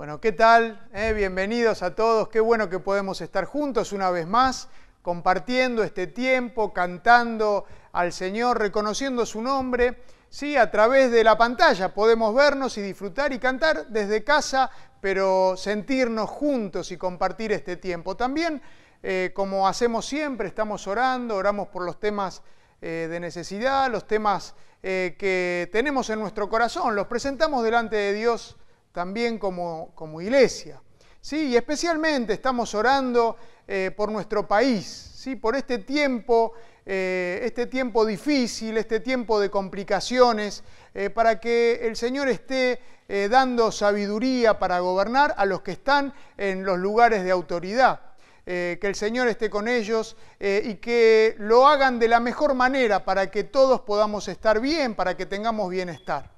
Bueno, ¿qué tal? Eh, bienvenidos a todos. Qué bueno que podemos estar juntos una vez más, compartiendo este tiempo, cantando al Señor, reconociendo su nombre. Sí, a través de la pantalla podemos vernos y disfrutar y cantar desde casa, pero sentirnos juntos y compartir este tiempo. También, eh, como hacemos siempre, estamos orando, oramos por los temas eh, de necesidad, los temas que tenemos en nuestro corazón, los presentamos delante de Dios también como, como iglesia. ¿sí? Y especialmente estamos orando eh, por nuestro país, ¿sí? por este tiempo, eh, este tiempo difícil, este tiempo de complicaciones, eh, para que el Señor esté dando sabiduría para gobernar a los que están en los lugares de autoridad. que el Señor esté con ellos y que lo hagan de la mejor manera para que todos podamos estar bien, para que tengamos bienestar.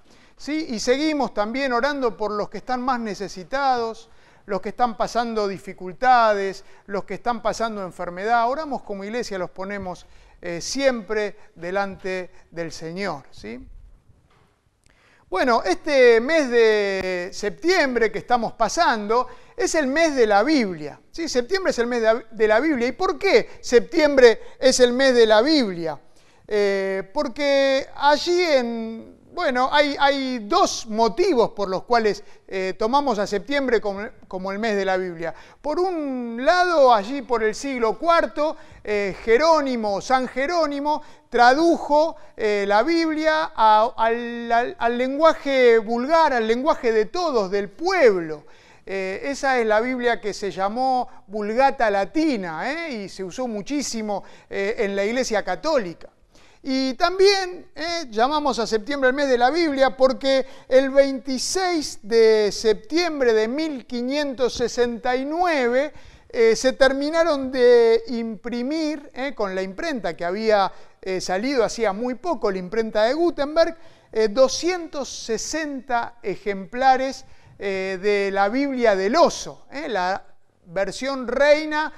Y seguimos también orando por los que están más necesitados, los que están pasando dificultades, los que están pasando enfermedad. Oramos como iglesia, los ponemos eh, siempre delante del Señor. ¿sí? Bueno, este mes de septiembre que estamos pasando es el mes de la Biblia. ¿sí? Septiembre es el mes de la Biblia. ¿Y por qué septiembre es el mes de la Biblia? Eh, porque allí en bueno, hay, dos motivos por los cuales eh, tomamos a septiembre como, el mes de la Biblia. Por un lado, allí por el siglo IV, eh, Jerónimo, San Jerónimo, tradujo eh, la Biblia al, lenguaje vulgar, al lenguaje de todos, del pueblo. esa es la Biblia que se llamó Vulgata Latina y se usó muchísimo en la Iglesia Católica. Y también eh, llamamos a septiembre el mes de la Biblia porque el 26 de septiembre de 1569 eh, se terminaron de imprimir eh, con la imprenta que había salido hacía muy poco, la imprenta de Gutenberg, 260 ejemplares de la Biblia del oso, la versión reina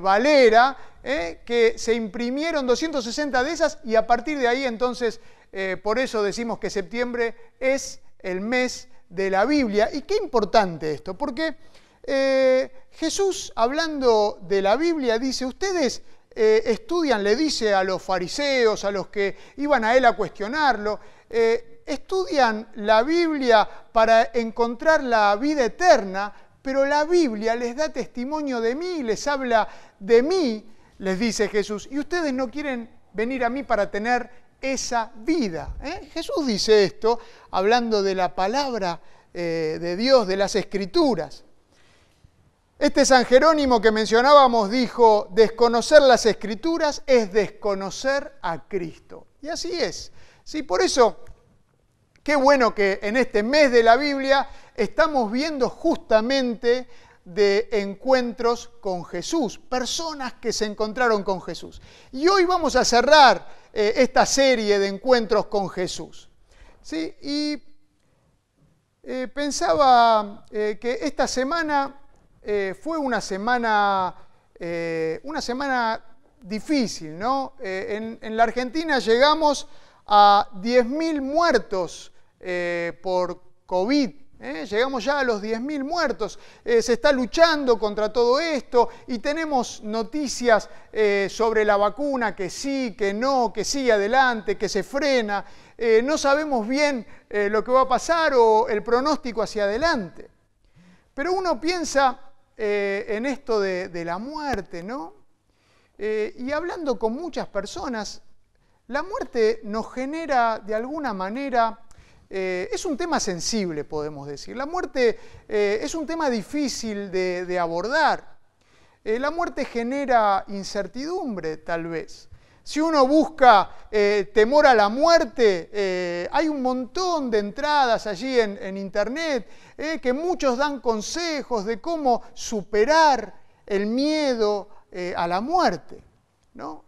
Valera, ¿eh? que se imprimieron 260 de esas y a partir de ahí entonces, eh, por eso decimos que septiembre es el mes de la Biblia. Y qué importante esto, porque eh, Jesús hablando de la Biblia dice, ustedes estudian, le dice a los fariseos, a los que iban a él a cuestionarlo, estudian la Biblia para encontrar la vida eterna, pero la Biblia les da testimonio de mí, les habla de mí, les dice Jesús, y ustedes no quieren venir a mí para tener esa vida. ¿eh? Jesús dice esto hablando de la palabra eh, de Dios, de las escrituras. Este San Jerónimo que mencionábamos dijo, desconocer las escrituras es desconocer a Cristo. Y así es. ¿sí? Por eso, qué bueno que en este mes de la Biblia estamos viendo justamente de encuentros con Jesús, personas que se encontraron con Jesús. Y hoy vamos a cerrar eh, esta serie de encuentros con Jesús. ¿sí? Y eh, pensaba eh, que esta semana fue una semana, una semana difícil, ¿no? En, en, la Argentina llegamos a 10.000 muertos por COVID ¿eh? Llegamos ya a los 10.000 muertos. Eh, se está luchando contra todo esto y tenemos noticias eh, sobre la vacuna, que sí, que no, que sí, adelante, que se frena. no sabemos bien lo que va a pasar o el pronóstico hacia adelante. Pero uno piensa en esto de, de, la muerte, ¿no? y hablando con muchas personas, la muerte nos genera de alguna manera eh, es un tema sensible, podemos decir. La muerte eh, es un tema difícil de, abordar. Eh, la muerte genera incertidumbre, tal vez. Si uno busca temor a la muerte, hay un montón de entradas allí en internet que muchos dan consejos de cómo superar el miedo a la muerte.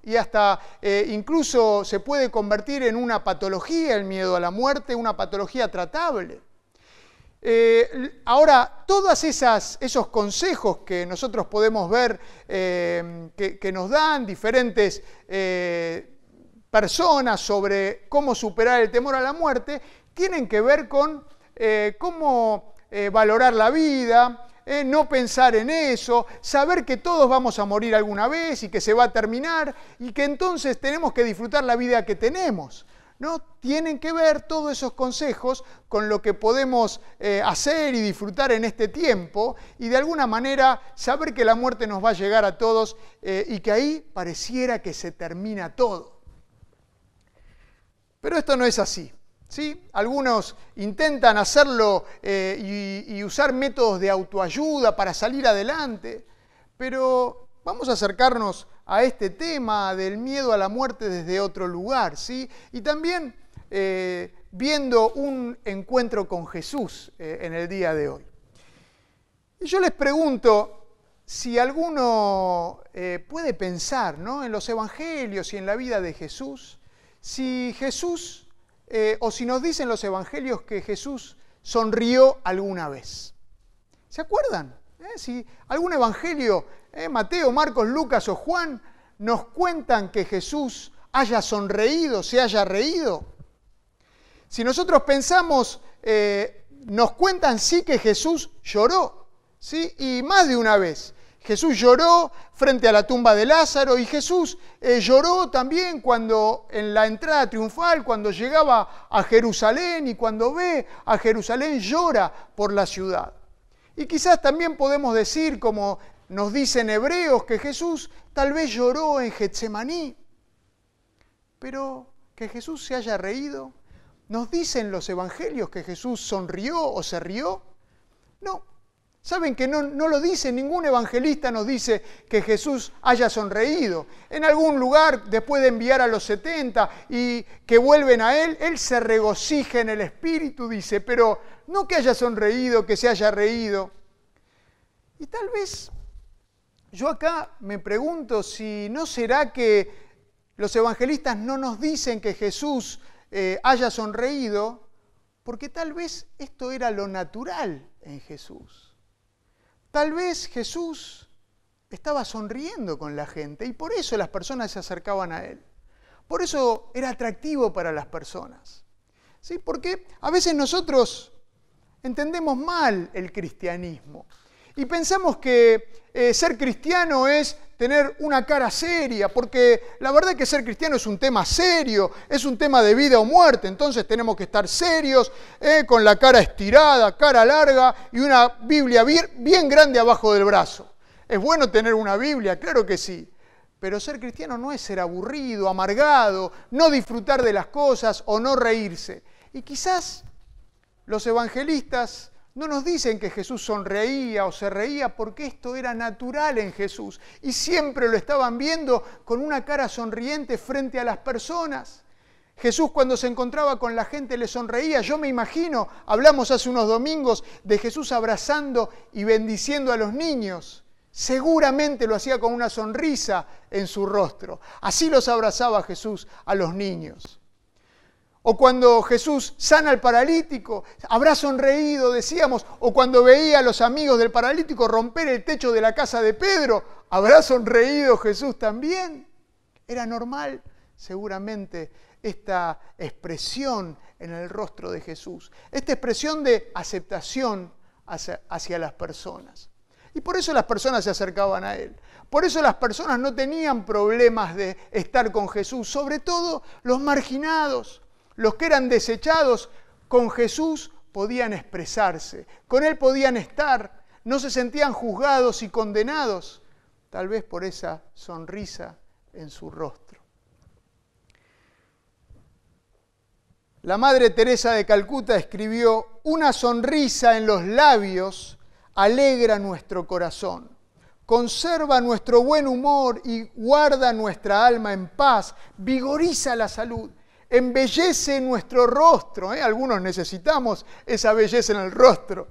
Y hasta eh, incluso se puede convertir en una patología el miedo a la muerte, una patología tratable. Eh, ahora, todos esos consejos que nosotros podemos ver eh, que, nos dan diferentes personas sobre cómo superar el temor a la muerte, tienen que ver con cómo eh, valorar la vida, eh, no pensar en eso, saber que todos vamos a morir alguna vez y que se va a terminar y que entonces tenemos que disfrutar la vida que tenemos. ¿no? Tienen que ver todos esos consejos con lo que podemos eh, hacer y disfrutar en este tiempo y de alguna manera saber que la muerte nos va a llegar a todos eh, y que ahí pareciera que se termina todo. Pero esto no es así. ¿Sí? Algunos intentan hacerlo eh, y usar métodos de autoayuda para salir adelante, pero vamos a acercarnos a este tema del miedo a la muerte desde otro lugar, ¿sí? Y también eh, viendo un encuentro con Jesús eh, en el día de hoy. Y yo les pregunto si alguno puede pensar ¿no? en los evangelios y en la vida de Jesús, si Jesús, o si nos dicen los evangelios que Jesús sonrió alguna vez. ¿Se acuerdan? Si algún evangelio ¿eh? Mateo, Marcos, Lucas o Juan nos cuentan que Jesús haya sonreído, se haya reído. Si nosotros pensamos, eh, nos cuentan sí que Jesús lloró, ¿sí? y más de una vez. Jesús lloró frente a la tumba de Lázaro y Jesús eh, lloró también cuando en la entrada triunfal, cuando llegaba a Jerusalén y cuando ve a Jerusalén llora por la ciudad. Y quizás también podemos decir, como nos dicen hebreos que Jesús tal vez lloró en Getsemaní, pero que Jesús se haya reído. ¿Nos dicen los evangelios que Jesús sonrió o se rió? No. Saben que no, lo dice, ningún evangelista nos dice que Jesús haya sonreído. En algún lugar, después de enviar a los 70 y que vuelven a Él, Él se regocija en el Espíritu, dice, pero no que haya sonreído, que se haya reído. Y tal vez yo acá me pregunto si no será que los evangelistas no nos dicen que Jesús eh, haya sonreído, porque tal vez esto era lo natural en Jesús. Tal vez Jesús estaba sonriendo con la gente y por eso las personas se acercaban a Él. Por eso era atractivo para las personas. ¿Sí? Porque a veces nosotros entendemos mal el cristianismo. Y pensamos que eh, ser cristiano es tener una cara seria, porque la verdad es que ser cristiano es un tema serio, es un tema de vida o muerte, entonces tenemos que estar serios, eh, con la cara estirada, cara larga y una Biblia bien, bien grande abajo del brazo. ¿Es bueno tener una Biblia? Claro que sí. Pero ser cristiano no es ser aburrido, amargado, no disfrutar de las cosas o no reírse. Y quizás los evangelistas no nos dicen que Jesús sonreía o se reía porque esto era natural en Jesús y siempre lo estaban viendo con una cara sonriente frente a las personas. Jesús cuando se encontraba con la gente le sonreía. Yo me imagino, hablamos hace unos domingos de Jesús abrazando y bendiciendo a los niños. Seguramente lo hacía con una sonrisa en su rostro. Así los abrazaba Jesús a los niños. O cuando Jesús sana al paralítico, habrá sonreído, decíamos. O cuando veía a los amigos del paralítico romper el techo de la casa de Pedro, habrá sonreído Jesús también. Era normal, seguramente, esta expresión en el rostro de Jesús. Esta expresión de aceptación hacia, las personas. Y por eso las personas se acercaban a Él. Por eso las personas no tenían problemas de estar con Jesús, sobre todo los marginados los que eran desechados con Jesús podían expresarse, con Él podían estar, no se sentían juzgados y condenados, tal vez por esa sonrisa en su rostro. La Madre Teresa de Calcuta escribió, una sonrisa en los labios alegra nuestro corazón, conserva nuestro buen humor y guarda nuestra alma en paz, vigoriza la salud embellece nuestro rostro. ¿eh? Algunos necesitamos esa belleza en el rostro.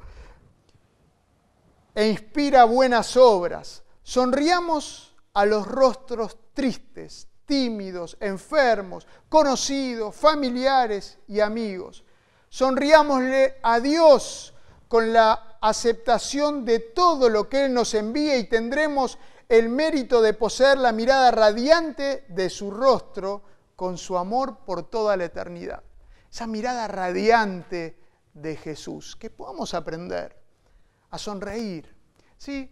E inspira buenas obras. Sonriamos a los rostros tristes, tímidos, enfermos, conocidos, familiares y amigos. Sonriámosle a Dios con la aceptación de todo lo que Él nos envía y tendremos el mérito de poseer la mirada radiante de su rostro con su amor por toda la eternidad. Esa mirada radiante de Jesús, que podamos aprender a sonreír. ¿sí?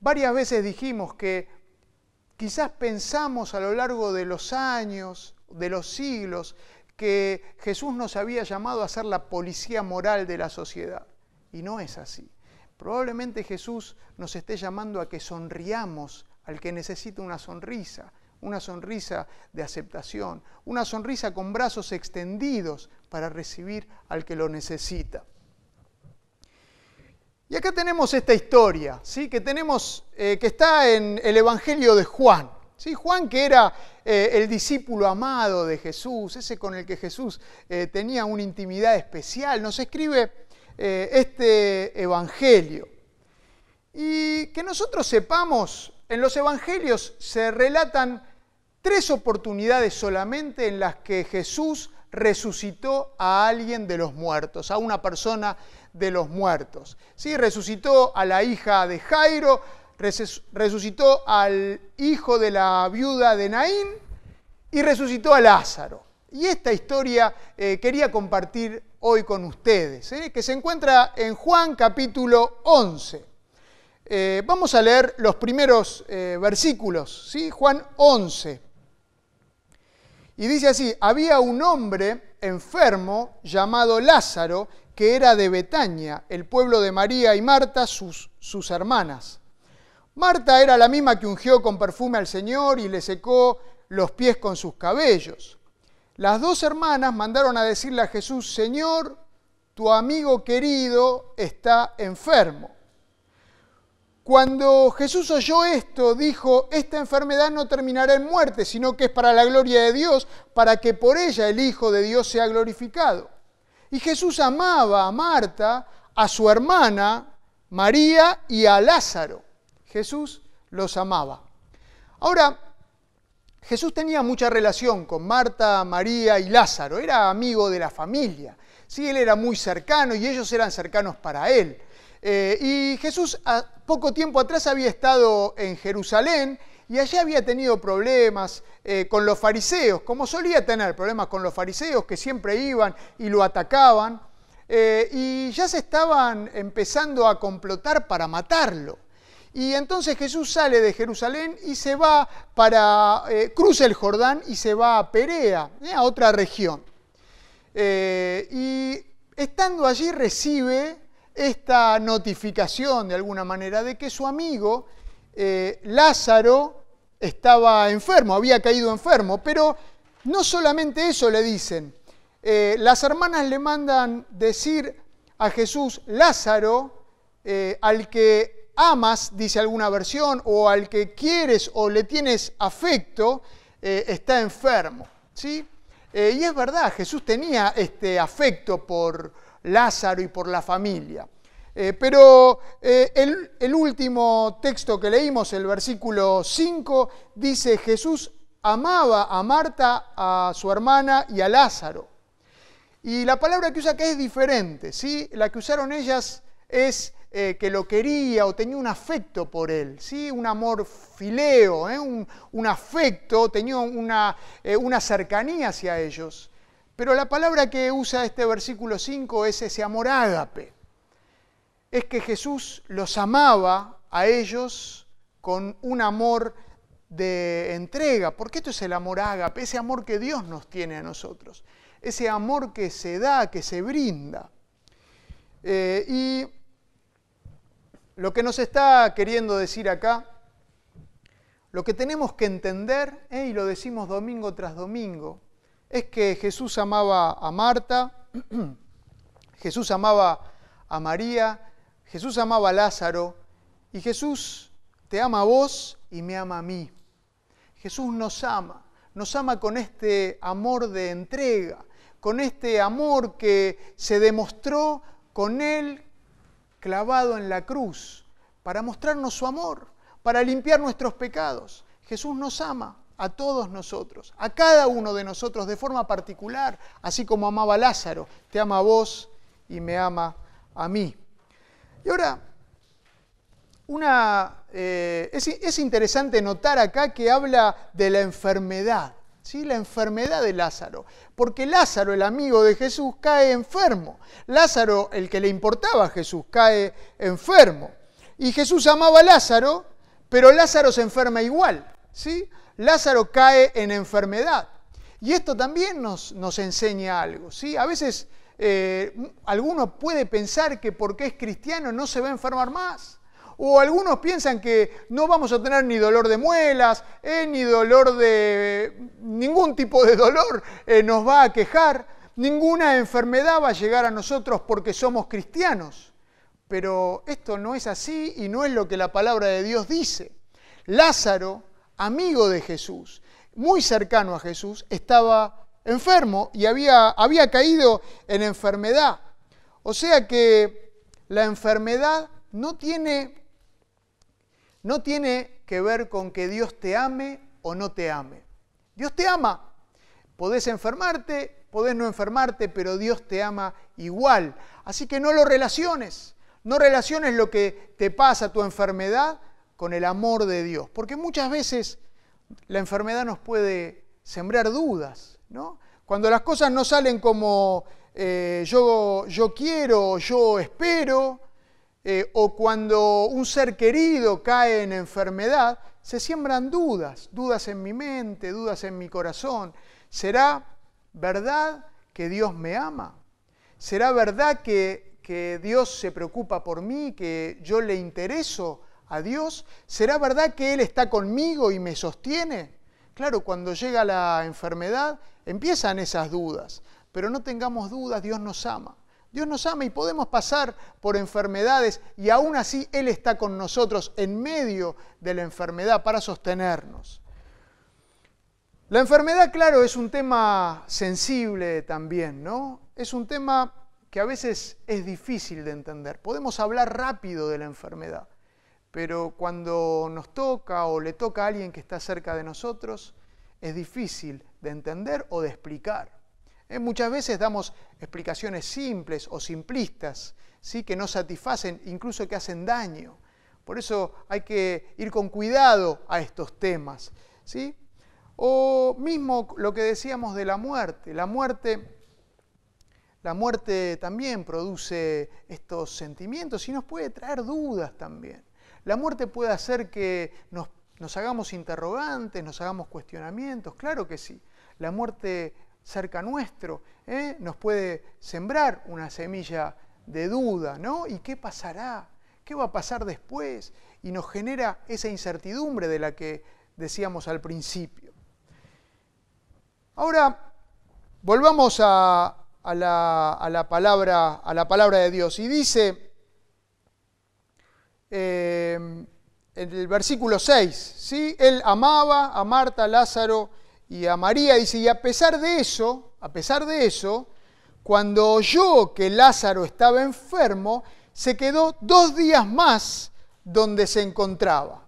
Varias veces dijimos que quizás pensamos a lo largo de los años, de los siglos, que Jesús nos había llamado a ser la policía moral de la sociedad. Y no es así. Probablemente Jesús nos esté llamando a que sonriamos al que necesita una sonrisa, una sonrisa de aceptación, una sonrisa con brazos extendidos para recibir al que lo necesita. Y acá tenemos esta historia, ¿sí? que, tenemos, eh, que está en el Evangelio de Juan. ¿sí? Juan que era eh, el discípulo amado de Jesús, ese con el que Jesús eh, tenía una intimidad especial, nos escribe este Evangelio. Y que nosotros sepamos, en los Evangelios se relatan tres oportunidades solamente en las que Jesús resucitó a alguien de los muertos, a una persona de los muertos. ¿Sí? Resucitó a la hija de Jairo, resucitó al hijo de la viuda de Naín y resucitó a Lázaro. Y esta historia eh, quería compartir hoy con ustedes, ¿eh? que se encuentra en Juan capítulo 11. Eh, vamos a leer los primeros versículos, ¿sí? Juan 11. Y dice así, había un hombre enfermo llamado Lázaro, que era de Betania, el pueblo de María y Marta, sus, sus hermanas. Marta era la misma que ungió con perfume al Señor y le secó los pies con sus cabellos. Las dos hermanas mandaron a decirle a Jesús, Señor, tu amigo querido está enfermo. Cuando Jesús oyó esto, dijo, esta enfermedad no terminará en muerte, sino que es para la gloria de Dios, para que por ella el Hijo de Dios sea glorificado. Y Jesús amaba a Marta, a su hermana María y a Lázaro. Jesús los amaba. Ahora, Jesús tenía mucha relación con Marta, María y Lázaro. Era amigo de la familia. Sí, él era muy cercano y ellos eran cercanos para él. Eh, y Jesús a poco tiempo atrás había estado en Jerusalén y allí había tenido problemas eh, con los fariseos, como solía tener problemas con los fariseos que siempre iban y lo atacaban, eh, y ya se estaban empezando a complotar para matarlo. Y entonces Jesús sale de Jerusalén y se va para, cruza el Jordán y se va a Perea, a otra región. y estando allí recibe esta notificación de alguna manera de que su amigo Lázaro estaba enfermo, había caído enfermo, pero no solamente eso le dicen, eh, las hermanas le mandan decir a Jesús, Lázaro, eh, al que amas, dice alguna versión, o al que quieres o le tienes afecto, eh, está enfermo. ¿sí? y es verdad, Jesús tenía este afecto por Lázaro y por la familia. Eh, pero eh, el, último texto que leímos, el versículo 5, dice, Jesús amaba a Marta, a su hermana y a Lázaro. Y la palabra que usa acá es diferente, ¿sí? La que usaron ellas es eh, que lo quería o tenía un afecto por él, ¿sí? Un amor fileo, un, afecto, tenía una, una cercanía hacia ellos. Pero la palabra que usa este versículo 5 es ese amor ágape. Es que Jesús los amaba a ellos con un amor de entrega, porque esto es el amor ágape, ese amor que Dios nos tiene a nosotros, ese amor que se da, que se brinda. Eh, y lo que nos está queriendo decir acá, lo que tenemos que entender, eh, y lo decimos domingo tras domingo, es que Jesús amaba a Marta, Jesús amaba a María, Jesús amaba a Lázaro y Jesús te ama a vos y me ama a mí. Jesús nos ama, nos ama con este amor de entrega, con este amor que se demostró con Él clavado en la cruz, para mostrarnos su amor, para limpiar nuestros pecados. Jesús nos ama a todos nosotros, a cada uno de nosotros de forma particular, así como amaba Lázaro, te ama a vos y me ama a mí. Y ahora, una, eh, es, interesante notar acá que habla de la enfermedad. ¿sí? la enfermedad de Lázaro. Porque Lázaro, el amigo de Jesús, cae enfermo. Lázaro, el que le importaba a Jesús, cae enfermo. Y Jesús amaba a Lázaro, pero Lázaro se enferma igual. ¿sí? Lázaro cae en enfermedad. Y esto también nos, nos enseña algo. ¿sí? A veces eh, alguno puede pensar que porque es cristiano no se va a enfermar más. O algunos piensan que no vamos a tener ni dolor de muelas, eh, ni dolor de... ningún tipo de dolor eh, nos va a quejar, ninguna enfermedad va a llegar a nosotros porque somos cristianos. Pero esto no es así y no es lo que la palabra de Dios dice. Lázaro, amigo de Jesús, muy cercano a Jesús, estaba enfermo y había, había caído en enfermedad. O sea que la enfermedad no tiene no tiene que ver con que Dios te ame o no te ame. Dios te ama. Podés enfermarte, podés no enfermarte, pero Dios te ama igual. Así que no lo relaciones. No relaciones lo que te pasa, tu enfermedad, con el amor de Dios. Porque muchas veces la enfermedad nos puede sembrar dudas. ¿no? Cuando las cosas no salen como eh, yo, yo quiero, yo espero, eh, o cuando un ser querido cae en enfermedad, se siembran dudas, dudas en mi mente, dudas en mi corazón. ¿Será verdad que Dios me ama? ¿Será verdad que, que Dios se preocupa por mí, que yo le intereso a Dios? ¿Será verdad que Él está conmigo y me sostiene? Claro, cuando llega la enfermedad empiezan esas dudas, pero no tengamos dudas, Dios nos ama. Dios nos ama y podemos pasar por enfermedades y aún así Él está con nosotros en medio de la enfermedad para sostenernos. La enfermedad, claro, es un tema sensible también, ¿no? Es un tema que a veces es difícil de entender. Podemos hablar rápido de la enfermedad, pero cuando nos toca o le toca a alguien que está cerca de nosotros, es difícil de entender o de explicar. Eh, muchas veces damos explicaciones simples o simplistas, ¿sí? que no satisfacen, incluso que hacen daño. Por eso hay que ir con cuidado a estos temas. ¿sí? O mismo lo que decíamos de la muerte. La muerte, la muerte también produce estos sentimientos y nos puede traer dudas también. La muerte puede hacer que nos, hagamos interrogantes, nos hagamos cuestionamientos, claro que sí. La muerte cerca nuestro, ¿eh? nos puede sembrar una semilla de duda, ¿no? ¿Y qué pasará? ¿Qué va a pasar después? Y nos genera esa incertidumbre de la que decíamos al principio. Ahora, volvamos a la palabra de Dios. Y dice eh, en el versículo 6, ¿sí? Él amaba a Marta, Lázaro y a María, dice, y a pesar de eso, a pesar de eso, cuando oyó que Lázaro estaba enfermo, se quedó dos días más donde se encontraba.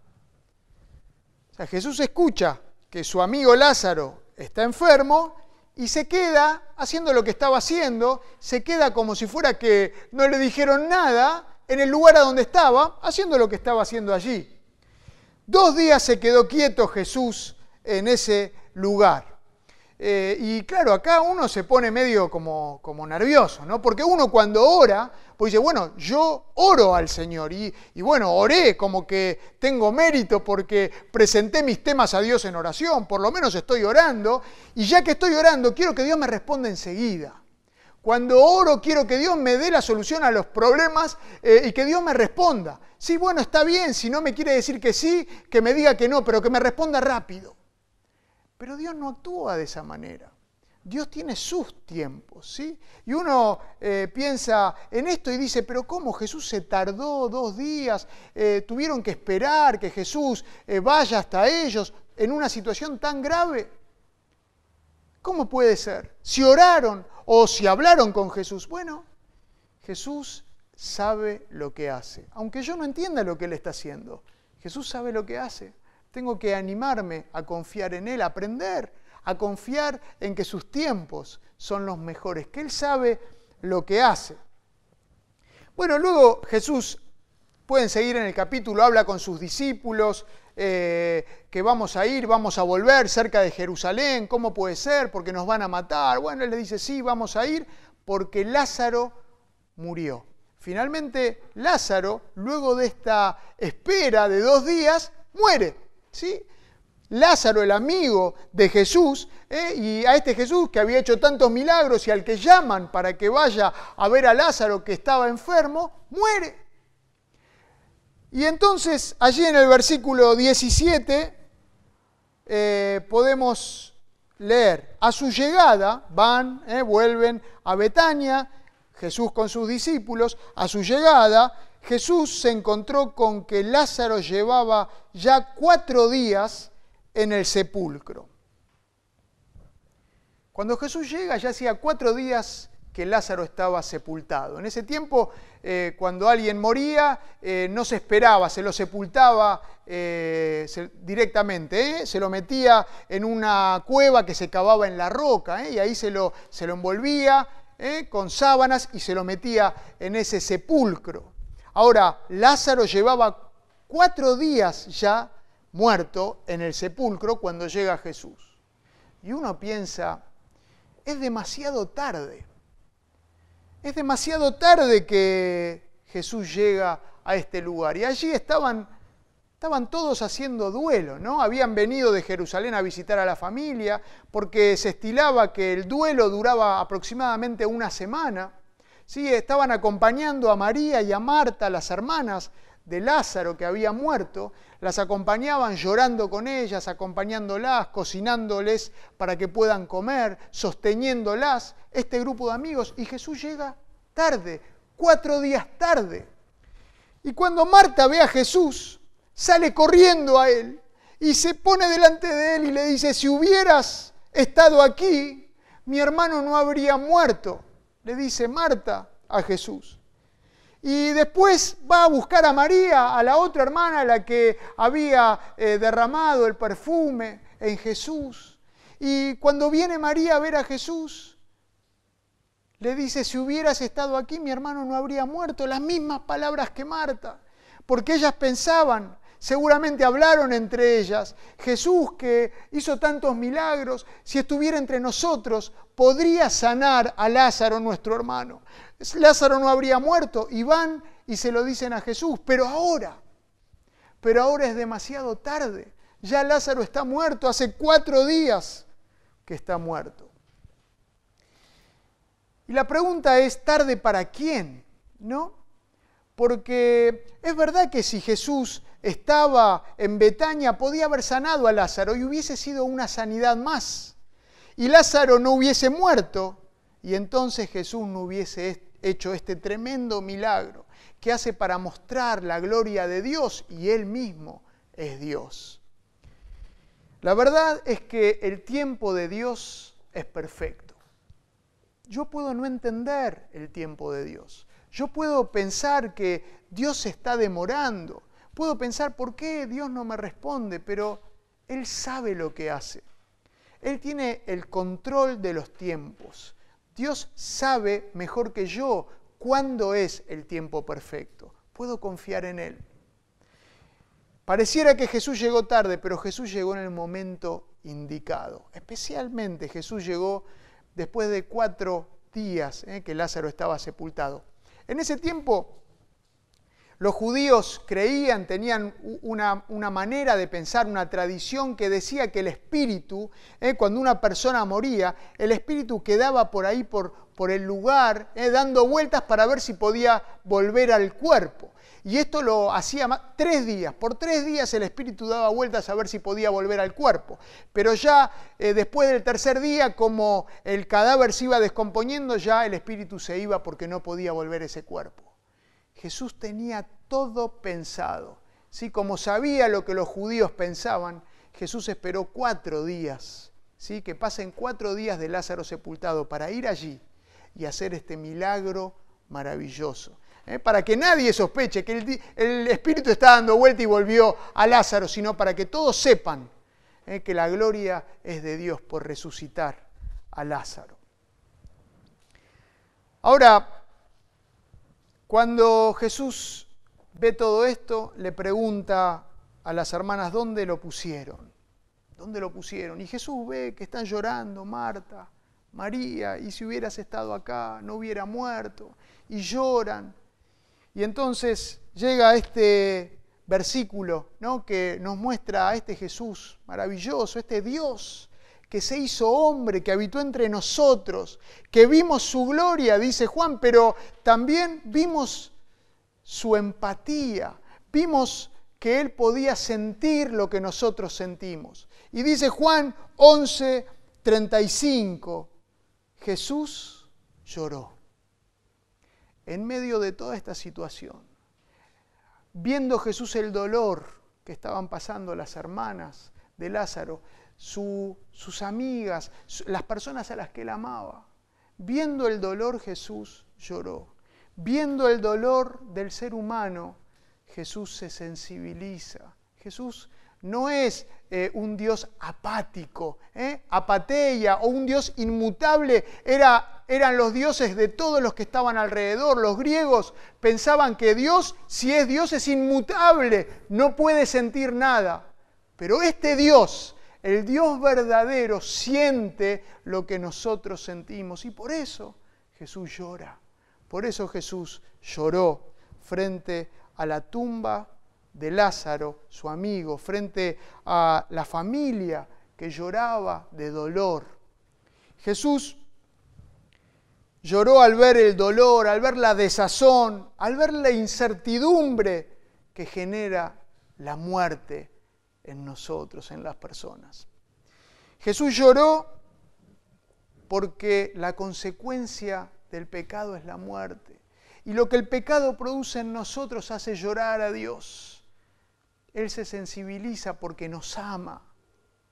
O sea, Jesús escucha que su amigo Lázaro está enfermo y se queda haciendo lo que estaba haciendo, se queda como si fuera que no le dijeron nada en el lugar a donde estaba, haciendo lo que estaba haciendo allí. Dos días se quedó quieto Jesús en ese lugar. Eh, y claro, acá uno se pone medio como, como, nervioso, ¿no? Porque uno cuando ora, pues dice, bueno, yo oro al Señor y, y, bueno, oré como que tengo mérito porque presenté mis temas a Dios en oración, por lo menos estoy orando, y ya que estoy orando, quiero que Dios me responda enseguida. Cuando oro, quiero que Dios me dé la solución a los problemas eh, y que Dios me responda. Sí, bueno, está bien, si no me quiere decir que sí, que me diga que no, pero que me responda rápido. Pero Dios no actúa de esa manera. Dios tiene sus tiempos, ¿sí? Y uno eh, piensa en esto y dice, pero ¿cómo Jesús se tardó dos días? Eh, ¿Tuvieron que esperar que Jesús vaya hasta ellos en una situación tan grave? ¿Cómo puede ser? Si oraron o si hablaron con Jesús, bueno, Jesús sabe lo que hace. Aunque yo no entienda lo que Él está haciendo, Jesús sabe lo que hace. Tengo que animarme a confiar en Él, a aprender, a confiar en que sus tiempos son los mejores, que Él sabe lo que hace. Bueno, luego Jesús, pueden seguir en el capítulo, habla con sus discípulos, eh, que vamos a ir, vamos a volver cerca de Jerusalén, ¿cómo puede ser? Porque nos van a matar. Bueno, él le dice, sí, vamos a ir porque Lázaro murió. Finalmente, Lázaro, luego de esta espera de dos días, muere. ¿sí? Lázaro, el amigo de Jesús, ¿eh? y a este Jesús que había hecho tantos milagros y al que llaman para que vaya a ver a Lázaro que estaba enfermo, muere. Y entonces allí en el versículo 17 eh, podemos leer, a su llegada van, ¿eh? vuelven a Betania, Jesús con sus discípulos, a su llegada Jesús se encontró con que Lázaro llevaba ya cuatro días en el sepulcro. Cuando Jesús llega, ya hacía cuatro días que Lázaro estaba sepultado. En ese tiempo, eh, cuando alguien moría, eh, no se esperaba, se lo sepultaba eh, directamente, se lo metía en una cueva que se cavaba en la roca, y ahí se lo, se lo envolvía con sábanas y se lo metía en ese sepulcro. Ahora, Lázaro llevaba cuatro días ya muerto en el sepulcro cuando llega Jesús. Y uno piensa, es demasiado tarde. Es demasiado tarde que Jesús llega a este lugar. Y allí estaban, estaban todos haciendo duelo, ¿no? Habían venido de Jerusalén a visitar a la familia porque se estilaba que el duelo duraba aproximadamente una semana. Sí, estaban acompañando a María y a Marta, las hermanas de Lázaro que había muerto, las acompañaban llorando con ellas, acompañándolas, cocinándoles para que puedan comer, sosteniéndolas, este grupo de amigos, y Jesús llega tarde, cuatro días tarde. Y cuando Marta ve a Jesús, sale corriendo a él y se pone delante de él y le dice, si hubieras estado aquí, mi hermano no habría muerto, le dice Marta a Jesús. Y después va a buscar a María, a la otra hermana, la que había eh, derramado el perfume en Jesús. Y cuando viene María a ver a Jesús, le dice, si hubieras estado aquí, mi hermano no habría muerto. Las mismas palabras que Marta, porque ellas pensaban, seguramente hablaron entre ellas, Jesús que hizo tantos milagros, si estuviera entre nosotros, podría sanar a Lázaro, nuestro hermano. Lázaro no habría muerto y van y se lo dicen a Jesús, pero ahora, pero ahora es demasiado tarde. Ya Lázaro está muerto, hace cuatro días que está muerto. Y la pregunta es, ¿tarde para quién? ¿No? Porque es verdad que si Jesús estaba en Betania podía haber sanado a Lázaro y hubiese sido una sanidad más. Y Lázaro no hubiese muerto y entonces Jesús no hubiese hecho este tremendo milagro que hace para mostrar la gloria de Dios y Él mismo es Dios. La verdad es que el tiempo de Dios es perfecto. Yo puedo no entender el tiempo de Dios. Yo puedo pensar que Dios se está demorando. Puedo pensar por qué Dios no me responde, pero Él sabe lo que hace. Él tiene el control de los tiempos. Dios sabe mejor que yo cuándo es el tiempo perfecto. Puedo confiar en Él. Pareciera que Jesús llegó tarde, pero Jesús llegó en el momento indicado. Especialmente Jesús llegó después de cuatro días eh, que Lázaro estaba sepultado. En ese tiempo los judíos creían, tenían una, manera de pensar, una tradición que decía que el espíritu, eh, cuando una persona moría, el espíritu quedaba por ahí, por, por el lugar, eh, dando vueltas para ver si podía volver al cuerpo. Y esto lo hacía tres días. Por tres días el espíritu daba vueltas a ver si podía volver al cuerpo. Pero ya eh, después del tercer día, como el cadáver se iba descomponiendo, ya el espíritu se iba porque no podía volver ese cuerpo. Jesús tenía todo pensado. ¿sí? Como sabía lo que los judíos pensaban, Jesús esperó cuatro días, ¿sí? que pasen cuatro días de Lázaro sepultado para ir allí y hacer este milagro maravilloso. ¿eh? Para que nadie sospeche que el, el, Espíritu está dando vuelta y volvió a Lázaro, sino para que todos sepan ¿eh? que la gloria es de Dios por resucitar a Lázaro. Ahora, cuando Jesús ve todo esto, le pregunta a las hermanas dónde lo pusieron. ¿Dónde lo pusieron? Y Jesús ve que están llorando, Marta, María, y si hubieras estado acá, no hubiera muerto. Y lloran. Y entonces llega este versículo ¿no? que nos muestra a este Jesús maravilloso, este Dios que se hizo hombre, que habitó entre nosotros, que vimos su gloria, dice Juan, pero también vimos su empatía, vimos que él podía sentir lo que nosotros sentimos. Y dice Juan 11, 35, Jesús lloró. En medio de toda esta situación, viendo Jesús el dolor que estaban pasando las hermanas de Lázaro, sus amigas, las personas a las que él amaba, viendo el dolor Jesús lloró. Viendo el dolor del ser humano, Jesús se sensibiliza. Jesús no es eh, un Dios apático, ¿eh? apateia o un Dios inmutable. Era, eran los dioses de todos los que estaban alrededor. Los griegos pensaban que Dios, si es Dios, es inmutable, no puede sentir nada. Pero este Dios, el Dios verdadero, siente lo que nosotros sentimos y por eso Jesús llora. Por eso Jesús lloró frente a la tumba de Lázaro, su amigo, frente a la familia que lloraba de dolor. Jesús lloró al ver el dolor, al ver la desazón, al ver la incertidumbre que genera la muerte en nosotros, en las personas. Jesús lloró porque la consecuencia del pecado es la muerte. Y lo que el pecado produce en nosotros hace llorar a Dios. Él se sensibiliza porque nos ama,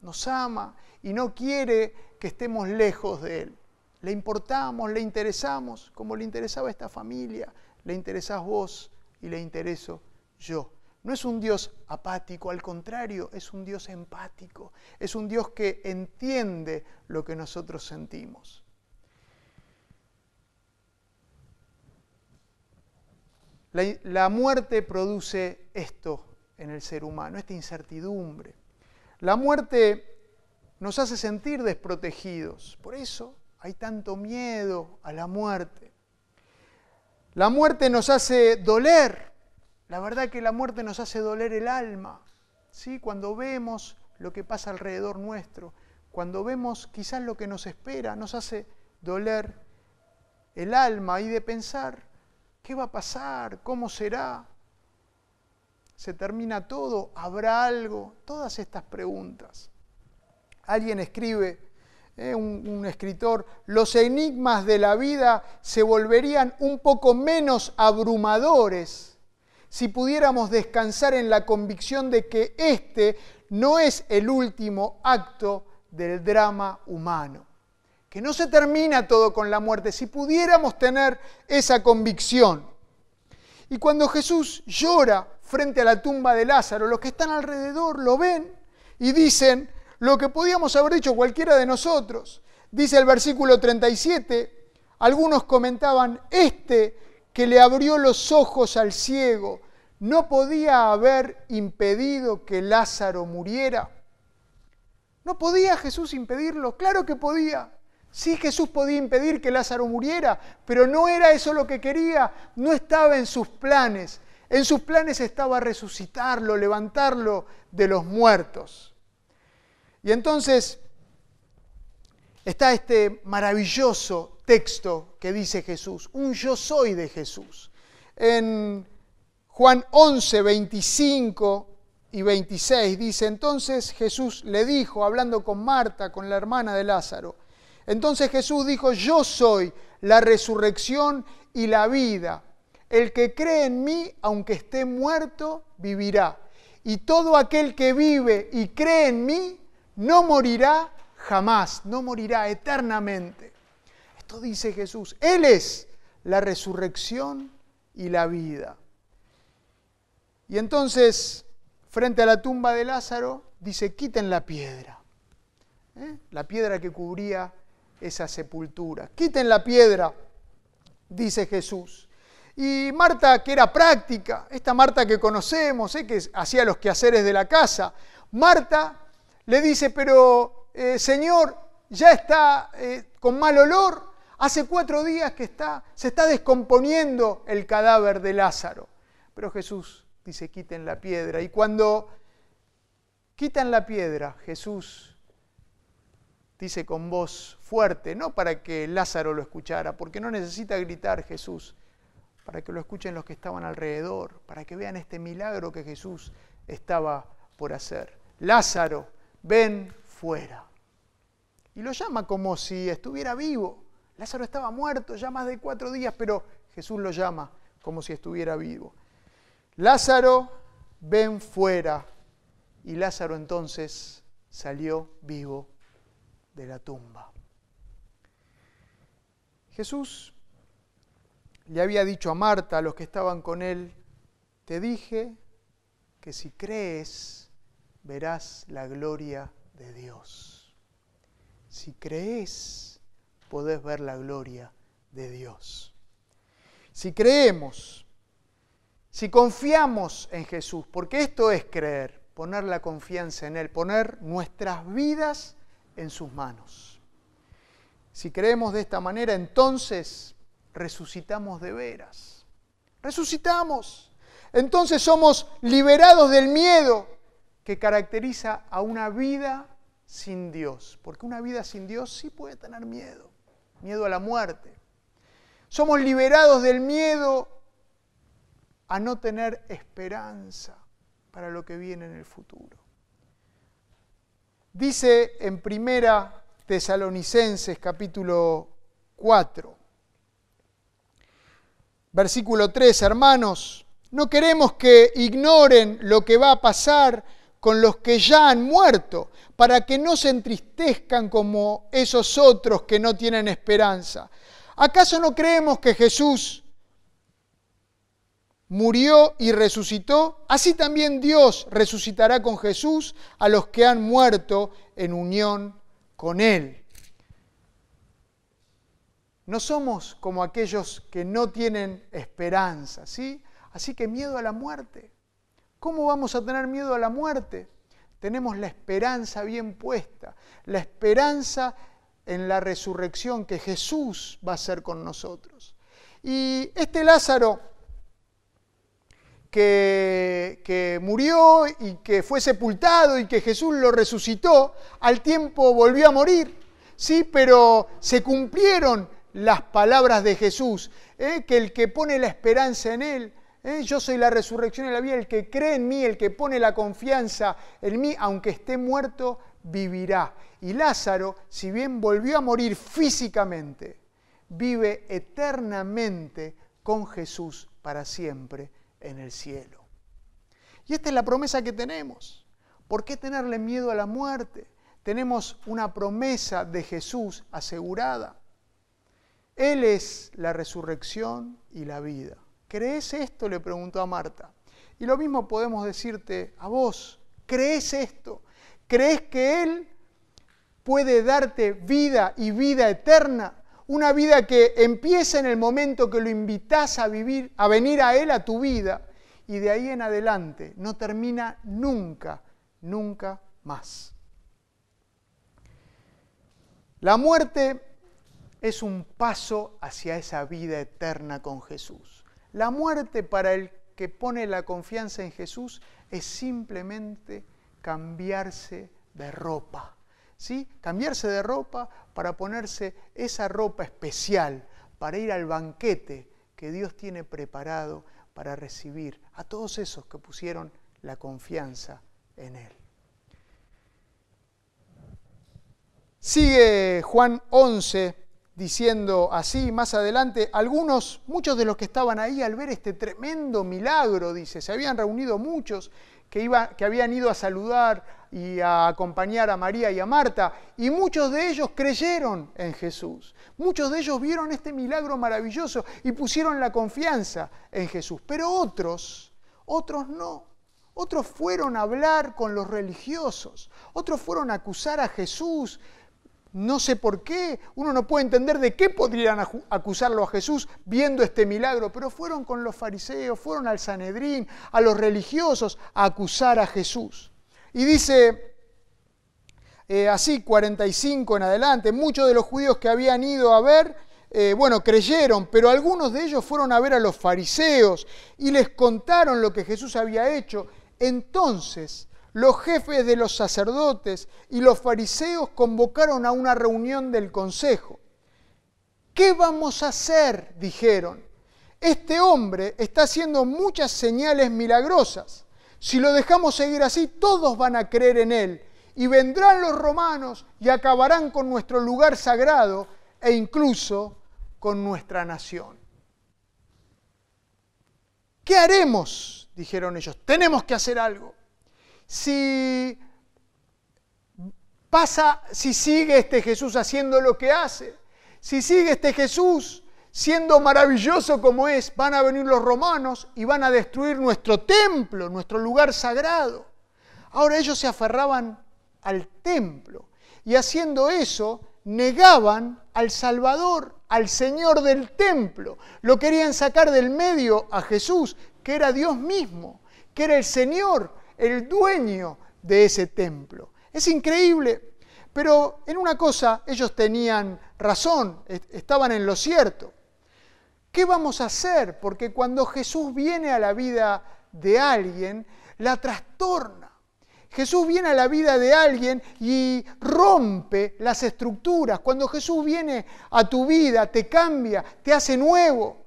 nos ama y no quiere que estemos lejos de Él. Le importamos, le interesamos, como le interesaba esta familia, le interesás vos y le intereso yo. No es un Dios apático, al contrario, es un Dios empático, es un Dios que entiende lo que nosotros sentimos. La, muerte produce esto, en el ser humano, esta incertidumbre. La muerte nos hace sentir desprotegidos, por eso hay tanto miedo a la muerte. La muerte nos hace doler, la verdad que la muerte nos hace doler el alma, ¿sí? cuando vemos lo que pasa alrededor nuestro, cuando vemos quizás lo que nos espera, nos hace doler el alma y de pensar, ¿qué va a pasar? ¿Cómo será? ¿Se termina todo? ¿Habrá algo? Todas estas preguntas. Alguien escribe, eh, un, un escritor, los enigmas de la vida se volverían un poco menos abrumadores si pudiéramos descansar en la convicción de que este no es el último acto del drama humano. Que no se termina todo con la muerte, si pudiéramos tener esa convicción. Y cuando Jesús llora frente a la tumba de Lázaro, los que están alrededor lo ven y dicen lo que podíamos haber dicho cualquiera de nosotros. Dice el versículo 37, algunos comentaban, este que le abrió los ojos al ciego, ¿no podía haber impedido que Lázaro muriera? ¿No podía Jesús impedirlo? Claro que podía. Sí, Jesús podía impedir que Lázaro muriera, pero no era eso lo que quería, no estaba en sus planes. En sus planes estaba resucitarlo, levantarlo de los muertos. Y entonces está este maravilloso texto que dice Jesús, un yo soy de Jesús. En Juan 11, 25 y 26 dice, entonces Jesús le dijo, hablando con Marta, con la hermana de Lázaro, entonces Jesús dijo, yo soy la resurrección y la vida. El que cree en mí, aunque esté muerto, vivirá. Y todo aquel que vive y cree en mí, no morirá jamás, no morirá eternamente. Esto dice Jesús. Él es la resurrección y la vida. Y entonces, frente a la tumba de Lázaro, dice, quiten la piedra. ¿eh? La piedra que cubría esa sepultura. Quiten la piedra, dice Jesús. Y Marta, que era práctica, esta Marta que conocemos, ¿eh? que hacía los quehaceres de la casa, Marta le dice, pero eh, Señor, ya está eh, con mal olor, hace cuatro días que está, se está descomponiendo el cadáver de Lázaro. Pero Jesús dice, quiten la piedra. Y cuando quitan la piedra, Jesús dice con voz fuerte, no para que Lázaro lo escuchara, porque no necesita gritar Jesús, para que lo escuchen los que estaban alrededor, para que vean este milagro que Jesús estaba por hacer. Lázaro, ven Y lo llama como si estuviera vivo. Lázaro estaba muerto ya más de cuatro días, pero Jesús lo llama como si estuviera vivo. Lázaro, ven fuera. Y Lázaro entonces salió vivo de la tumba. Jesús le había dicho a Marta, a los que estaban con él, te dije que si crees, verás la gloria de Dios. Si crees, podés ver la gloria de Dios. Si creemos, si confiamos en Jesús, porque esto es creer, poner la confianza en Él, poner nuestras vidas en sus manos. Si creemos de esta manera, entonces resucitamos de veras. Resucitamos. Entonces somos liberados del miedo que caracteriza a una vida sin Dios. Porque una vida sin Dios sí puede tener miedo. Miedo a la muerte. Somos liberados del miedo a no tener esperanza para lo que viene en el futuro. Dice en primera Tesalonicenses capítulo 4, versículo 3, hermanos, no queremos que ignoren lo que va a pasar con los que ya han muerto, para que no se entristezcan como esos otros que no tienen esperanza. ¿Acaso no creemos que Jesús murió y resucitó, así también Dios resucitará con Jesús a los que han muerto en unión con Él. No somos como aquellos que no tienen esperanza, ¿sí? Así que miedo a la muerte. ¿Cómo vamos a tener miedo a la muerte? Tenemos la esperanza bien puesta, la esperanza en la resurrección que Jesús va a hacer con nosotros. Y este Lázaro que, murió y que fue sepultado y que Jesús lo resucitó, al tiempo volvió a morir. Sí, pero se cumplieron las palabras de Jesús, ¿eh? que el que pone la esperanza en Él, ¿eh? yo soy la resurrección y la vida, el que cree en mí, el que pone la confianza en mí, aunque esté muerto, vivirá. Y Lázaro, si bien volvió a morir físicamente, vive eternamente con Jesús para siempre en el cielo. Y esta es la promesa que tenemos. ¿Por qué tenerle miedo a la muerte? Tenemos una promesa de Jesús asegurada. Él es la resurrección y la vida. ¿Crees esto? le preguntó a Marta. Y lo mismo podemos decirte a vos. ¿Crees esto? ¿Crees que Él puede darte vida y vida eterna? una vida que empieza en el momento que lo invitas a vivir, a venir a Él a tu vida, y de ahí en adelante no termina nunca, nunca más. La muerte es un paso hacia esa vida eterna con Jesús. La muerte para el que pone la confianza en Jesús es simplemente cambiarse de ropa. ¿sí? Cambiarse de ropa para ponerse esa ropa especial para ir al banquete que Dios tiene preparado para recibir a todos esos que pusieron la confianza en Él. Sigue Juan 11 diciendo así más adelante, algunos, muchos de los que estaban ahí al ver este tremendo milagro, dice, se habían reunido muchos que, iba, que habían ido a saludar y a acompañar a María y a Marta, y muchos de ellos creyeron en Jesús. Muchos de ellos vieron este milagro maravilloso y pusieron la confianza en Jesús. Pero otros, otros no. Otros fueron a hablar con los religiosos, otros fueron a acusar a Jesús no sé por qué, uno no puede entender de qué podrían acusarlo a Jesús viendo este milagro, pero fueron con los fariseos, fueron al Sanedrín, a los religiosos, a acusar a Jesús. Y dice eh, así, 45 en adelante, muchos de los judíos que habían ido a ver, eh, bueno, creyeron, pero algunos de ellos fueron a ver a los fariseos y les contaron lo que Jesús había hecho. Entonces, los jefes de los sacerdotes y los fariseos convocaron a una reunión del consejo. ¿Qué vamos a hacer? dijeron. Este hombre está haciendo muchas señales milagrosas. Si lo dejamos seguir así, todos van a creer en él. Y vendrán los romanos y acabarán con nuestro lugar sagrado e incluso con nuestra nación. ¿Qué haremos? dijeron ellos. Tenemos que hacer algo si pasa, si sigue este Jesús haciendo lo que hace, si sigue este Jesús siendo maravilloso como es, van a venir los romanos y van a destruir nuestro templo, nuestro lugar sagrado. Ahora ellos se aferraban al templo y haciendo eso negaban al Salvador, al Señor del templo. Lo querían sacar del medio a Jesús, que era Dios mismo, que era el Señor, el dueño de ese templo. Es increíble, pero en una cosa ellos tenían razón, estaban en lo cierto. ¿Qué vamos a hacer? Porque cuando Jesús viene a la vida de alguien, la trastorna. Jesús viene a la vida de alguien y rompe las estructuras. Cuando Jesús viene a tu vida, te cambia, te hace nuevo.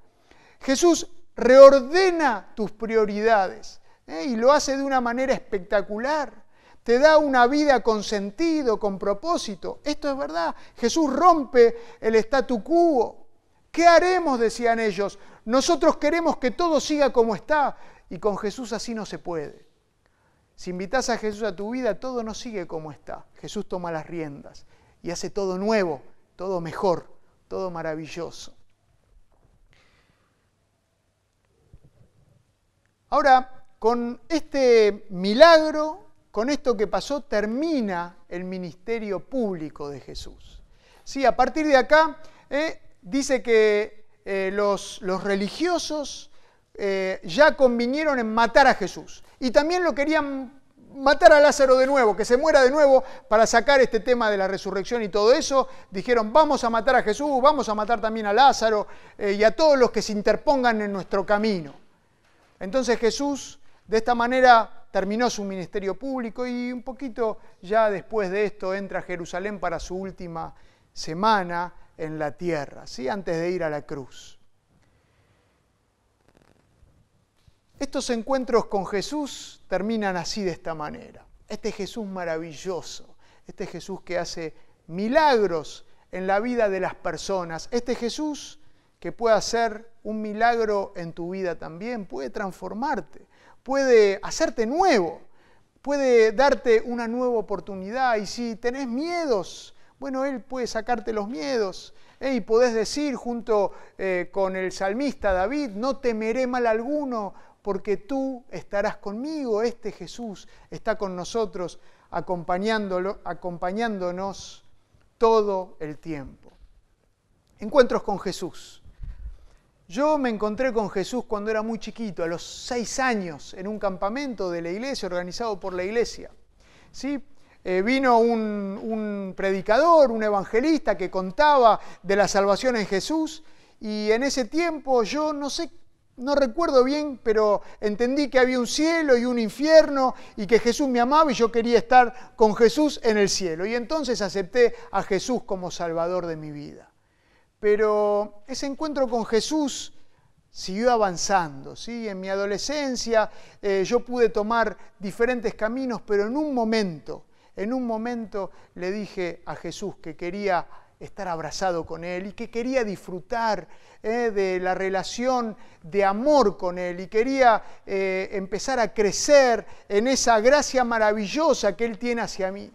Jesús reordena tus prioridades. Y lo hace de una manera espectacular. Te da una vida con sentido, con propósito. Esto es verdad. Jesús rompe el statu quo. ¿Qué haremos? decían ellos. Nosotros queremos que todo siga como está y con Jesús así no se puede. Si invitas a Jesús a tu vida, todo no sigue como está. Jesús toma las riendas y hace todo nuevo, todo mejor, todo maravilloso. Ahora, con este milagro, con esto que pasó, termina el ministerio público de Jesús. Sí, a partir de acá eh, dice que eh, los, religiosos eh, ya convinieron en matar a Jesús. Y también lo querían matar a Lázaro de nuevo, que se muera de nuevo para sacar este tema de la resurrección y todo eso. Dijeron, vamos a matar a Jesús, vamos a matar también a Lázaro y a todos los que se interpongan en nuestro camino. Entonces Jesús de esta manera terminó su ministerio público y un poquito ya después de esto entra a Jerusalén para su última semana en la tierra, ¿sí? antes de ir a la cruz. Estos encuentros con Jesús terminan así de esta manera. Este Jesús maravilloso, este Jesús que hace milagros en la vida de las personas, este Jesús que puede hacer un milagro en tu vida también, puede transformarte puede hacerte nuevo, puede darte una nueva oportunidad. Y si tenés miedos, bueno, Él puede sacarte los miedos. Y podés decir junto eh, con el salmista David, no temeré mal alguno, porque tú estarás conmigo. Este Jesús está con nosotros, acompañándolo, acompañándonos todo el tiempo. Encuentros con Jesús. Yo me encontré con Jesús cuando era muy chiquito, a los seis años, en un campamento de la iglesia organizado por la iglesia. ¿Sí? Eh, vino un, un, predicador, un evangelista que contaba de la salvación en Jesús y en ese tiempo yo no sé, no recuerdo bien, pero entendí que había un cielo y un infierno y que Jesús me amaba y yo quería estar con Jesús en el cielo. Y entonces acepté a Jesús como Salvador de mi vida pero ese encuentro con Jesús siguió avanzando. ¿sí? En mi adolescencia eh, yo pude tomar diferentes caminos, pero en un momento, en un momento le dije a Jesús que quería estar abrazado con Él y que quería disfrutar eh, de la relación de amor con Él y quería eh, empezar a crecer en esa gracia maravillosa que Él tiene hacia mí.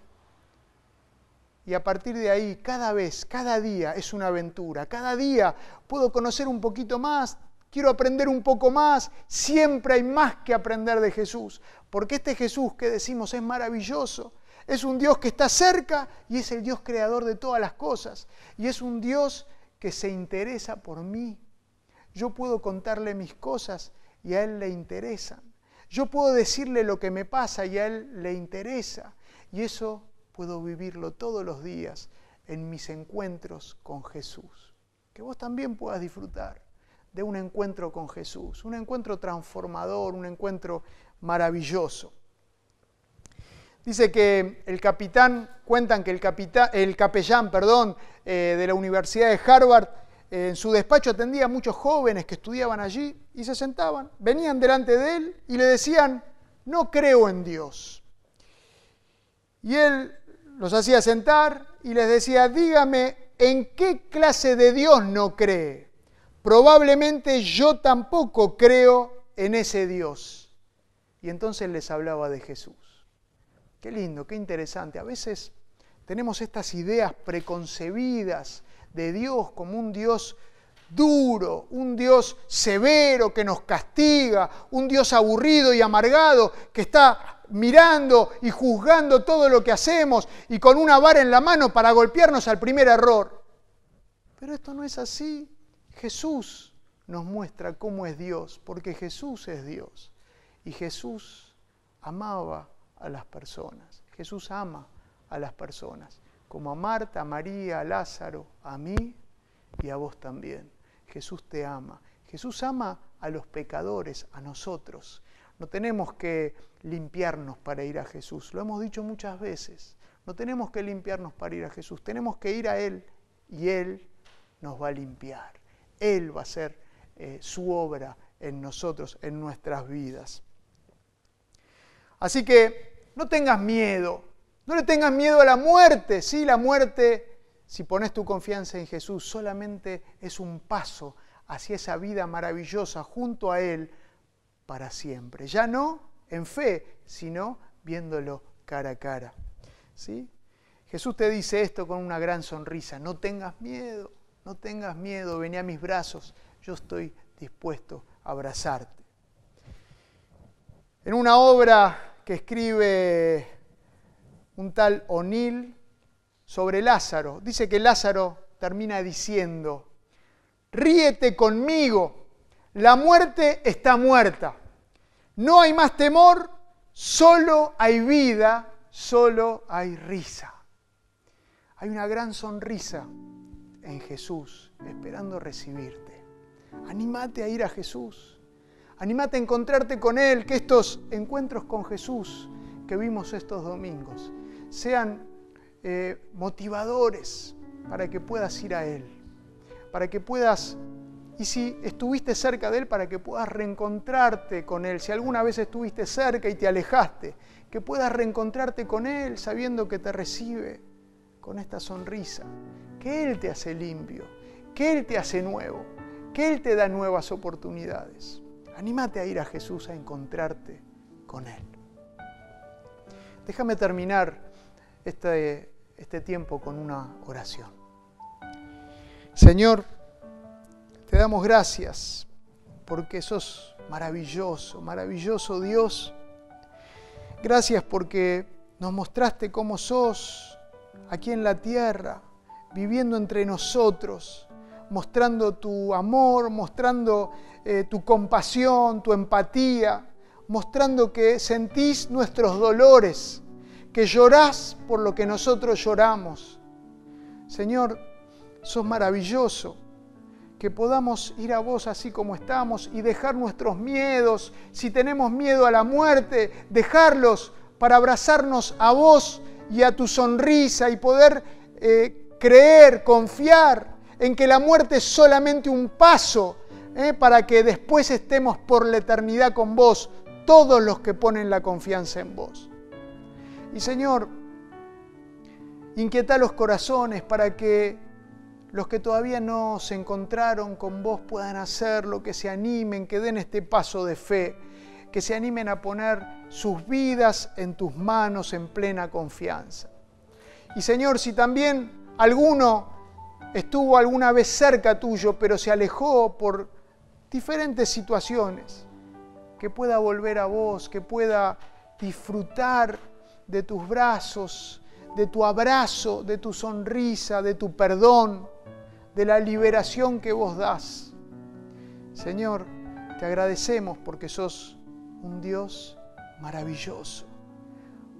Y a partir de ahí, cada vez, cada día es una aventura. Cada día puedo conocer un poquito más quiero aprender un poco más. Siempre hay más que aprender de Jesús, porque este Jesús que decimos es maravilloso. Es un Dios que está cerca y es el Dios creador de todas las cosas. Y es un Dios que se interesa por mí. Yo puedo contarle mis cosas y a Él le interesan. Yo puedo decirle lo que me pasa y a Él le interesa. Y eso puedo vivirlo todos los días en mis encuentros con Jesús. Que vos también puedas disfrutar de un encuentro con Jesús, un encuentro transformador, un encuentro maravilloso. Dice que el capitán, cuentan que el, capitán, el capellán perdón, eh, de la Universidad de Harvard en su despacho atendía a muchos jóvenes que estudiaban allí y se sentaban, venían delante de él y le decían, no creo en Dios. Y él los hacía sentar y les decía, dígame, ¿en qué clase de Dios no cree? Probablemente yo tampoco creo en ese Dios. Y entonces les hablaba de Jesús. Qué lindo, qué interesante. A veces tenemos estas ideas preconcebidas de Dios como un Dios duro, un Dios severo que nos castiga, un Dios aburrido y amargado que está mirando y juzgando todo lo que hacemos y con una vara en la mano para golpearnos al primer error. Pero esto no es así. Jesús nos muestra cómo es Dios, porque Jesús es Dios. Y Jesús amaba a las personas. Jesús ama a las personas como a Marta, a María, a Lázaro, a mí y a vos también. Jesús te ama. Jesús ama a los pecadores, a nosotros. No tenemos que limpiarnos para ir a Jesús. Lo hemos dicho muchas veces. No tenemos que limpiarnos para ir a Jesús. Tenemos que ir a Él y Él nos va a limpiar. Él va a hacer eh, su obra en nosotros, en nuestras vidas. Así que no tengas miedo, no le tengas miedo a la muerte. Sí, la muerte, si pones tu confianza en Jesús, solamente es un paso hacia esa vida maravillosa junto a Él para siempre. Ya no en fe, sino viéndolo cara a cara. ¿Sí? Jesús te dice esto con una gran sonrisa. No tengas miedo, no tengas miedo, vení a mis brazos. Yo estoy dispuesto a abrazarte. En una obra que escribe un tal O'Neill sobre Lázaro. Dice que Lázaro termina diciendo, ríete conmigo, la muerte está muerta, no hay más temor, solo hay vida, solo hay risa. Hay una gran sonrisa en Jesús esperando recibirte. Anímate a ir a Jesús. Anímate a encontrarte con Él, que estos encuentros con Jesús que vimos estos domingos sean eh, motivadores para que puedas ir a Él, para que puedas, y si estuviste cerca de Él, para que puedas reencontrarte con Él, si alguna vez estuviste cerca y te alejaste, que puedas reencontrarte con Él sabiendo que te recibe con esta sonrisa, que Él te hace limpio, que Él te hace nuevo, que Él te da nuevas oportunidades. Anímate a ir a Jesús a encontrarte con Él. Déjame terminar este, este tiempo con una oración. Señor, te damos gracias porque sos maravilloso, maravilloso Dios. Gracias porque nos mostraste cómo sos aquí en la tierra, viviendo entre nosotros, mostrando tu amor, mostrando eh, tu compasión, tu empatía, mostrando que sentís nuestros dolores que llorás por lo que nosotros lloramos. Señor, sos maravilloso, que podamos ir a vos así como estamos y dejar nuestros miedos, si tenemos miedo a la muerte, dejarlos para abrazarnos a vos y a tu sonrisa y poder eh, creer, confiar en que la muerte es solamente un paso eh, para que después estemos por la eternidad con vos, todos los que ponen la confianza en vos. Y Señor, inquieta los corazones para que los que todavía no se encontraron con vos puedan hacerlo, que se animen, que den este paso de fe, que se animen a poner sus vidas en tus manos en plena confianza. Y Señor, si también alguno estuvo alguna vez cerca tuyo, pero se alejó por diferentes situaciones, que pueda volver a vos, que pueda disfrutar de tus brazos, de tu abrazo, de tu sonrisa, de tu perdón, de la liberación que vos das. Señor, te agradecemos porque sos un Dios maravilloso,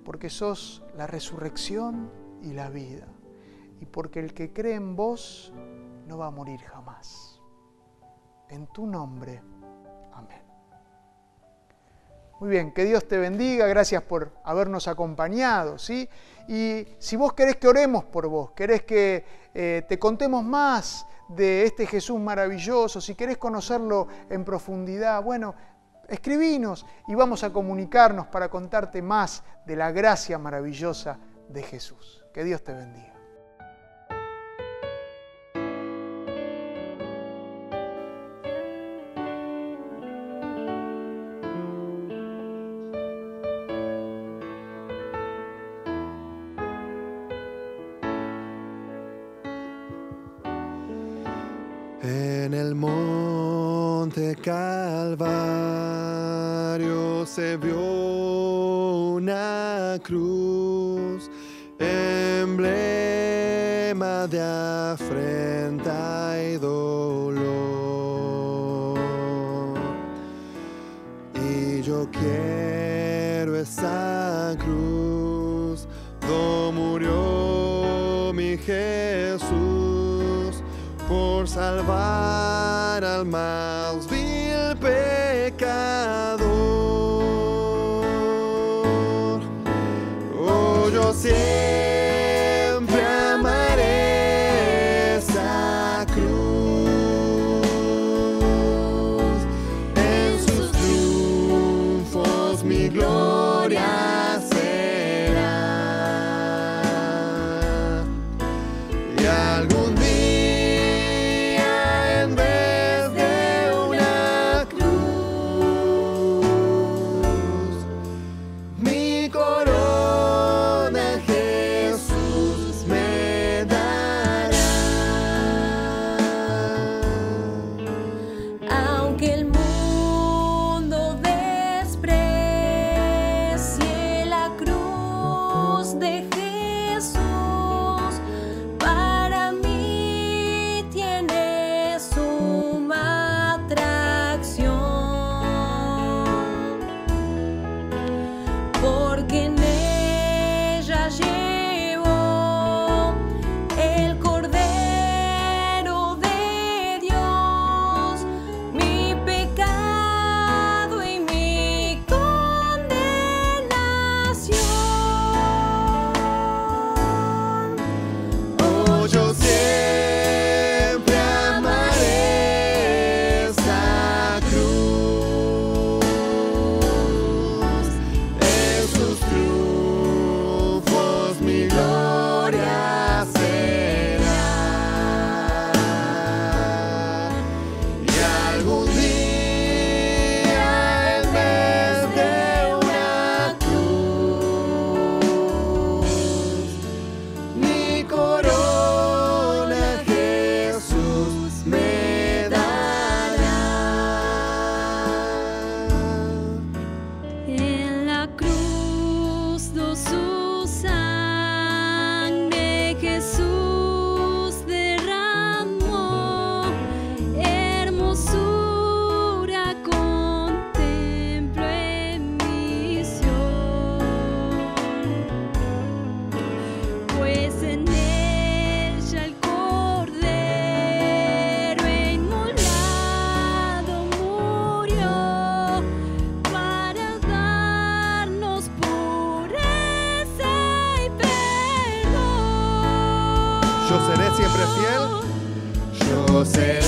porque sos la resurrección y la vida, y porque el que cree en vos no va a morir jamás. En tu nombre, amén. Muy bien, que Dios te bendiga, gracias por habernos acompañado, ¿sí? Y si vos querés que oremos por vos, querés que eh, te contemos más de este Jesús maravilloso, si querés conocerlo en profundidad, bueno, escribinos y vamos a comunicarnos para contarte más de la gracia maravillosa de Jesús. Que Dios te bendiga. En el monte Calvario se vio una cruz, emblema de afrenta y dolor. Y yo quiero esa salvar al más vil pecador. Oh, yo siempre fiel. Yo seré